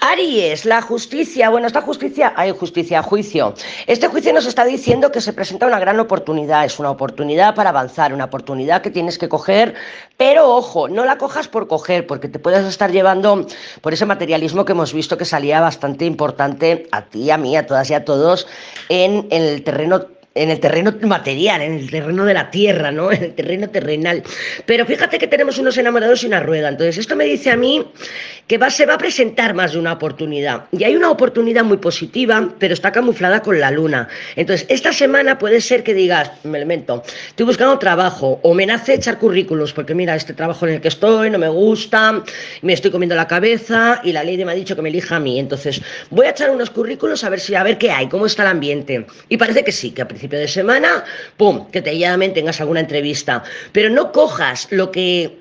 Aries, la justicia, bueno, esta justicia, hay justicia, juicio. Este juicio nos está diciendo que se presenta una gran oportunidad, es una oportunidad para avanzar, una oportunidad que tienes que coger, pero ojo, no la cojas por coger, porque te puedes estar llevando por ese materialismo que hemos visto que salía bastante importante a ti, a mí, a todas y a todos en, en el terreno en el terreno material, en el terreno de la tierra, ¿no? En el terreno terrenal. Pero fíjate que tenemos unos enamorados y una rueda. Entonces, esto me dice a mí que se va a presentar más de una oportunidad. Y hay una oportunidad muy positiva, pero está camuflada con la luna. Entonces, esta semana puede ser que digas, me elemento, estoy buscando trabajo o me nace echar currículos, porque mira, este trabajo en el que estoy no me gusta, me estoy comiendo la cabeza y la ley me ha dicho que me elija a mí. Entonces, voy a echar unos currículos a ver si a ver qué hay, cómo está el ambiente. Y parece que sí, que a principio de semana, pum, que te llamen, tengas alguna entrevista. Pero no cojas lo que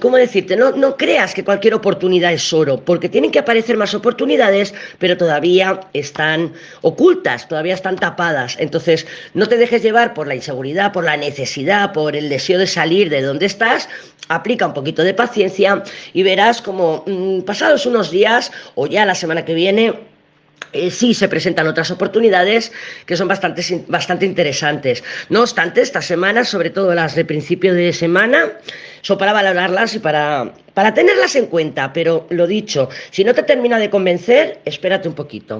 ¿cómo decirte? No, no creas que cualquier oportunidad es oro, porque tienen que aparecer más oportunidades, pero todavía están ocultas, todavía están tapadas. Entonces, no te dejes llevar por la inseguridad, por la necesidad, por el deseo de salir de donde estás. Aplica un poquito de paciencia y verás como mm, pasados unos días o ya la semana que viene, eh, sí se presentan otras oportunidades que son bastante, bastante interesantes. No obstante, estas semanas, sobre todo las de principio de semana, son para valorarlas y para, para tenerlas en cuenta. Pero lo dicho, si no te termina de convencer, espérate un poquito.